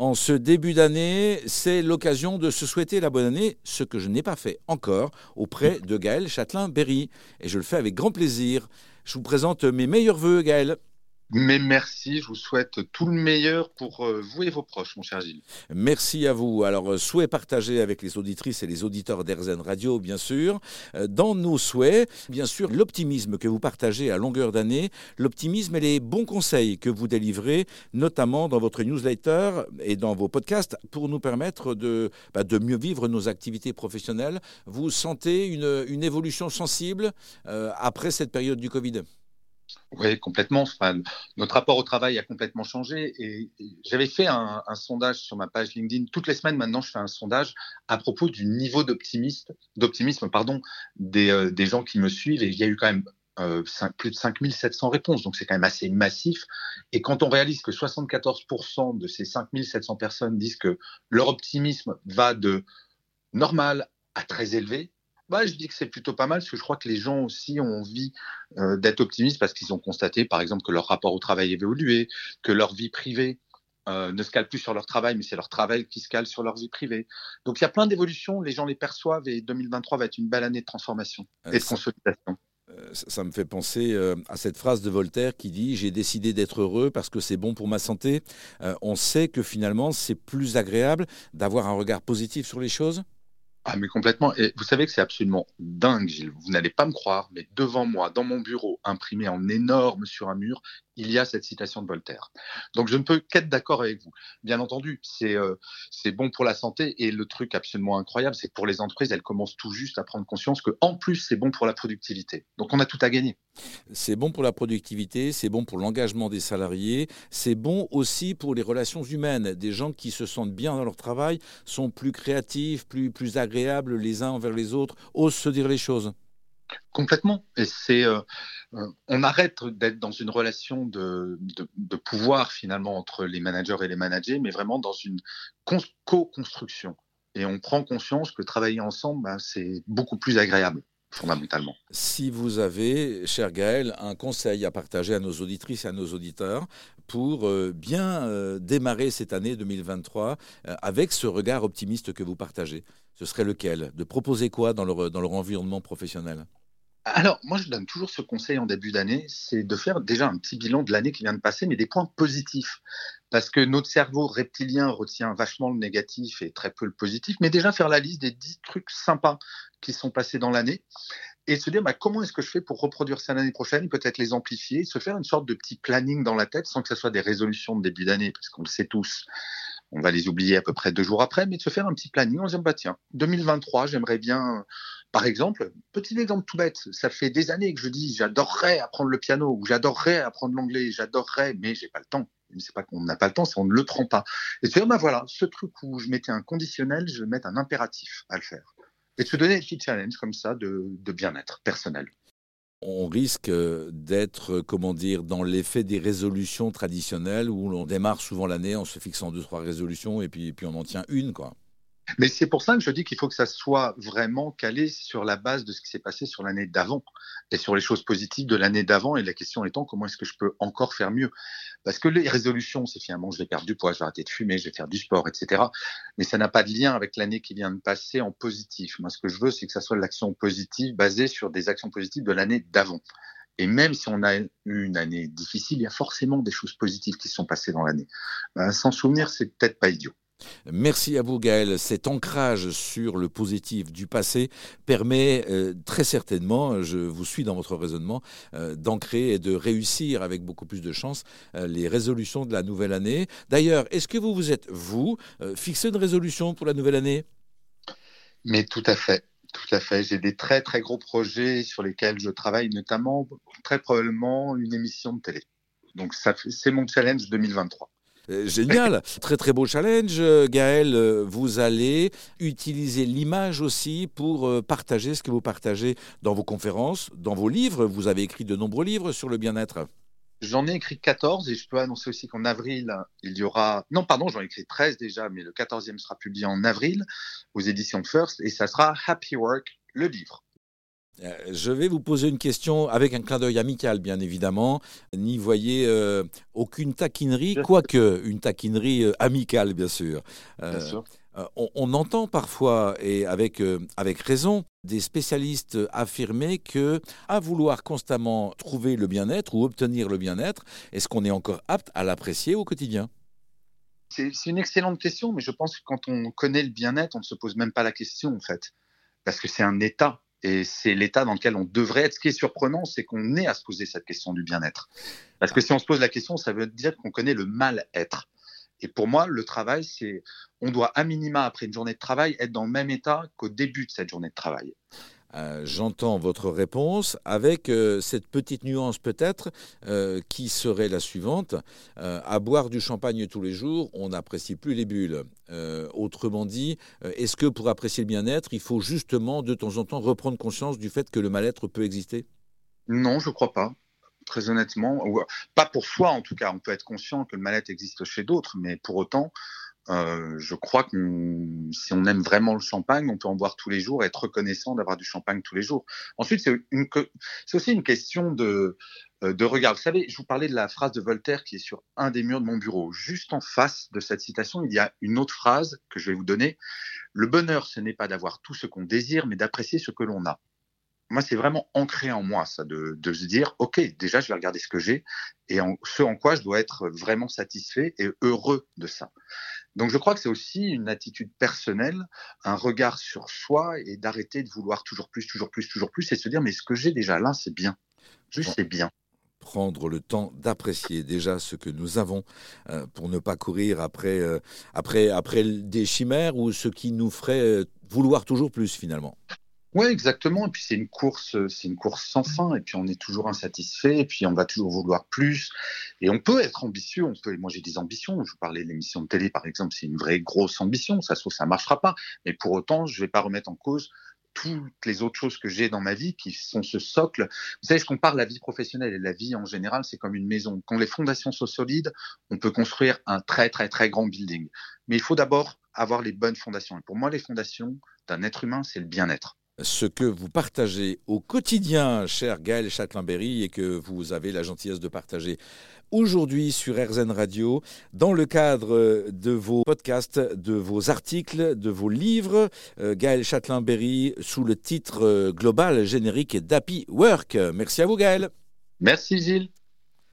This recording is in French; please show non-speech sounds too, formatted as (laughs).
En ce début d'année, c'est l'occasion de se souhaiter la bonne année, ce que je n'ai pas fait encore auprès de Gaël Châtelain-Berry. Et je le fais avec grand plaisir. Je vous présente mes meilleurs voeux, Gaël. Mais merci, je vous souhaite tout le meilleur pour euh, vous et vos proches, mon cher Gilles. Merci à vous. Alors, euh, souhait partagé avec les auditrices et les auditeurs d'Erzen Radio, bien sûr. Euh, dans nos souhaits, bien sûr, l'optimisme que vous partagez à longueur d'année, l'optimisme et les bons conseils que vous délivrez, notamment dans votre newsletter et dans vos podcasts, pour nous permettre de, bah, mieux vivre nos activités professionnelles. Vous sentez une évolution sensible après cette période du Covid? Oui, complètement. notre rapport au travail a complètement changé. Et, j'avais fait un, sondage sur ma page LinkedIn. Toutes les semaines, maintenant, je fais un sondage à propos du niveau d'optimisme pardon, euh, des, gens qui me suivent. Et il y a eu quand même euh, plus de 5700 réponses. Donc, c'est quand même assez massif. Et quand on réalise que 74% de ces 5700 personnes disent que leur optimisme va de normal à très élevé, bah, je dis que c'est plutôt pas mal parce que je crois que les gens aussi ont envie euh, d'être optimistes parce qu'ils ont constaté, par exemple, que leur rapport au travail évolué, que leur vie privée euh, ne se cale plus sur leur travail, mais c'est leur travail qui se cale sur leur vie privée. Donc il y a plein d'évolutions, les gens les perçoivent et 2023 va être une belle année de transformation et de consolidation. Ça me fait penser à cette phrase de Voltaire qui dit J'ai décidé d'être heureux parce que c'est bon pour ma santé. on sait que finalement, c'est plus agréable d'avoir un regard positif sur les choses? Ah, mais complètement. Et vous savez que c'est absolument dingue. Vous n'allez pas me croire, mais devant moi, dans mon bureau, imprimé en énorme sur un mur, il y a cette citation de Voltaire. Donc je ne peux qu'être d'accord avec vous. Bien entendu, c'est euh, c'est bon pour la santé et le truc absolument incroyable, c'est que pour les entreprises, elles commencent tout juste à prendre conscience que en plus c'est bon pour la productivité. Donc on a tout à gagner. C'est bon pour la productivité, c'est bon pour l'engagement des salariés, c'est bon aussi pour les relations humaines. Des gens qui se sentent bien dans leur travail sont plus créatifs, plus plus agréables les uns envers les autres, osent se dire les choses. Complètement. Et c'est, euh, euh, on arrête d'être dans une relation de, pouvoir finalement entre les managers et les managers, mais vraiment dans une co-construction. Et on prend conscience que travailler ensemble, ben, c'est beaucoup plus agréable fondamentalement. Si vous avez, cher Gaël, un conseil à partager à nos auditrices et à nos auditeurs pour euh, bien démarrer cette année 2023 avec ce regard optimiste que vous partagez, ce serait lequel? De proposer quoi dans leur environnement professionnel? Alors, moi, je donne toujours ce conseil en début d'année, c'est de faire déjà un petit bilan de l'année qui vient de passer, mais des points positifs. Parce que notre cerveau reptilien retient vachement le négatif et très peu le positif, mais déjà faire la liste des 10 trucs sympas qui sont passés dans l'année et se dire bah, comment est-ce que je fais pour reproduire ça l'année prochaine, peut-être les amplifier, se faire une sorte de petit planning dans la tête sans que ce soit des résolutions de début d'année, parce qu'on le sait tous on va les oublier à peu près deux jours après, mais de se faire un petit planning en disant, bah tiens, 2023, j'aimerais bien, par exemple, petit exemple tout bête, ça fait des années que je dis, j'adorerais apprendre le piano, ou j'adorerais apprendre l'anglais, j'adorerais, mais j'ai pas le temps. C'est pas qu'on n'a pas le temps, c'est qu'on ne le prend pas. Et dire, bah voilà, ce truc où je mettais un conditionnel, je vais mettre un impératif à le faire. Et de se donner des petits challenges comme ça de, bien-être personnel on risque d'être, comment dire, dans l'effet des résolutions traditionnelles où l'on démarre souvent l'année en se fixant deux, trois résolutions et puis, puis on en tient une, quoi. Mais c'est pour ça que je dis qu'il faut que ça soit vraiment calé sur la base de ce qui s'est passé sur l'année d'avant et sur les choses positives de l'année d'avant. Et la question étant comment est-ce que je peux encore faire mieux? Parce que les résolutions, c'est finalement je vais perdre du poids, je vais arrêter de fumer, je vais faire du sport, etc. Mais ça n'a pas de lien avec l'année qui vient de passer en positif. Moi, ce que je veux, c'est que ça soit l'action positive basée sur des actions positives de l'année d'avant. Et même si on a eu une année difficile, il y a forcément des choses positives qui se sont passées dans l'année. Ben, S'en souvenir, c'est peut-être pas idiot. Merci à vous Gaël. Cet ancrage sur le positif du passé permet euh, très certainement, je vous suis dans votre raisonnement, euh, d'ancrer et de réussir avec beaucoup plus de chance euh, les résolutions de la nouvelle année. D'ailleurs, est-ce que vous vous êtes, vous, fixé une résolution pour la nouvelle année? Mais tout à fait. Tout à fait. J'ai des très très gros projets sur lesquels je travaille, notamment très probablement une émission de télé. Donc c'est mon challenge 2023. Euh, génial, (laughs) très très beau challenge. Gaël, euh, vous allez utiliser l'image aussi pour euh, partager ce que vous partagez dans vos conférences, dans vos livres. Vous avez écrit de nombreux livres sur le bien-être. J'en ai écrit 14 et je peux annoncer aussi qu'en avril, il y aura... Non, pardon, j'en ai écrit 13 déjà, mais le 14e sera publié en avril aux éditions First et ça sera Happy Work, le livre. Euh, je vais vous poser une question avec un clin d'œil amical, bien évidemment. N'y voyez euh, aucune taquinerie, quoique une taquinerie euh, amicale, bien sûr. On, entend parfois, et avec, avec raison, des spécialistes affirmer que, à vouloir constamment trouver le bien-être ou obtenir le bien-être, est-ce qu'on est encore apte à l'apprécier au quotidien? C'est une excellente question, mais je pense que quand on connaît le bien-être, on ne se pose même pas la question, en fait. Parce que c'est un état et c'est l'état dans lequel on devrait être. Ce qui est surprenant, c'est qu'on est à se poser cette question du bien-être. Parce que si on se pose la question, ça veut dire qu'on connaît le mal-être. Et pour moi, le travail, c'est, on doit à minima, après une journée de travail, être dans le même état qu'au début de cette journée de travail. Euh, j'entends votre réponse avec euh, cette petite nuance peut-être euh, qui serait la suivante. à boire du champagne tous les jours, on n'apprécie plus les bulles. autrement dit, est-ce que pour apprécier le bien-être, il faut justement de temps en temps reprendre conscience du fait que le mal-être peut exister? Non, je ne crois pas. Très honnêtement, pas pour soi en tout cas. On peut être conscient que le mal-être existe chez d'autres, mais pour autant, euh, je crois que si on aime vraiment le champagne, on peut en boire tous les jours et être reconnaissant d'avoir du champagne tous les jours. Ensuite, c'est aussi une question de, euh, de regard. Vous savez, je vous parlais de la phrase de Voltaire qui est sur un des murs de mon bureau. Juste en face de cette citation, il y a une autre phrase que je vais vous donner. Le bonheur, ce n'est pas d'avoir tout ce qu'on désire, mais d'apprécier ce que l'on a moi, c'est vraiment ancré en moi, ça, de, de, se dire, OK, déjà, je vais regarder ce que j'ai et ce en quoi je dois être vraiment satisfait et heureux de ça. Donc, je crois que c'est aussi une attitude personnelle, un regard sur soi et d'arrêter de vouloir toujours plus, toujours plus, toujours plus et se dire, mais ce que j'ai déjà là, c'est bien. Juste, c'est bien prendre le temps d'apprécier déjà ce que nous avons euh, pour ne pas courir après, euh, après, après des chimères ou ce qui nous ferait euh, vouloir toujours plus finalement. Oui, exactement. Et puis c'est une course, c'est une course sans fin. Et puis on est toujours insatisfait. Et puis on va toujours vouloir plus. Et on peut être ambitieux. On peut. Moi j'ai des ambitions. Je vous parlais de l'émission de télé par exemple. C'est une vraie grosse ambition. Ça trouve ça marchera pas. Mais pour autant, je vais pas remettre en cause toutes les autres choses que j'ai dans ma vie qui sont ce socle. Vous savez, je compare la vie professionnelle et la vie en général, c'est comme une maison. Quand les fondations sont solides, on peut construire un très très très grand building. Mais il faut d'abord avoir les bonnes fondations. Et pour moi, les fondations d'un être humain, c'est le bien-être ce que vous partagez au quotidien, cher Gaël Châtelain-Berry, et que vous avez la gentillesse de partager aujourd'hui sur RZN Radio, dans le cadre de vos podcasts, de vos articles, de vos livres. Euh, Gaël Châtelain-Berry, sous le titre euh, global générique d'Happy Work. Merci à vous, Gaël. Merci, Gilles.